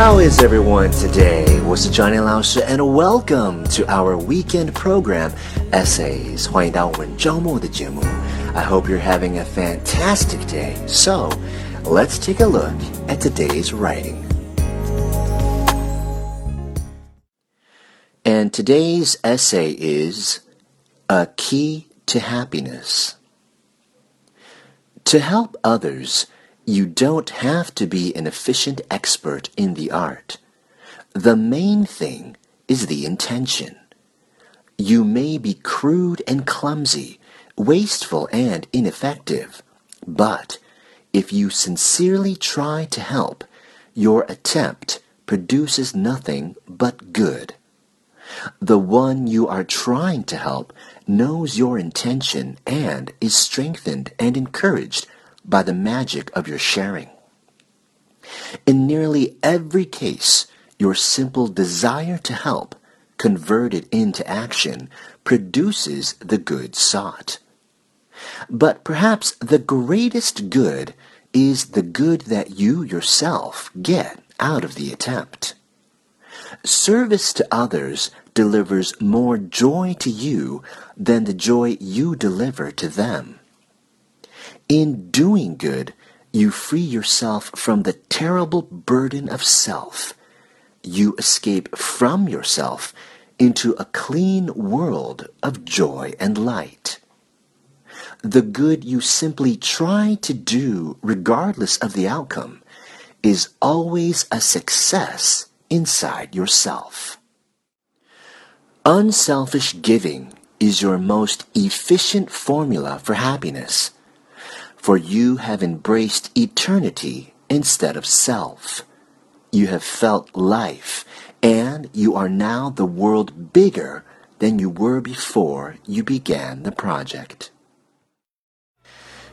How is everyone today? 我是 Johnny 老师 and welcome to our weekend program Essays. 欢迎到我们周末的节目。I hope you're having a fantastic day. So, let's take a look at today's writing. And today's essay is A Key to Happiness. To help others, you don't have to be an efficient expert in the art. The main thing is the intention. You may be crude and clumsy, wasteful and ineffective, but if you sincerely try to help, your attempt produces nothing but good. The one you are trying to help knows your intention and is strengthened and encouraged by the magic of your sharing. In nearly every case, your simple desire to help, converted into action, produces the good sought. But perhaps the greatest good is the good that you yourself get out of the attempt. Service to others delivers more joy to you than the joy you deliver to them. In doing good, you free yourself from the terrible burden of self. You escape from yourself into a clean world of joy and light. The good you simply try to do regardless of the outcome is always a success inside yourself. Unselfish giving is your most efficient formula for happiness for you have embraced eternity instead of self. You have felt life, and you are now the world bigger than you were before you began the project.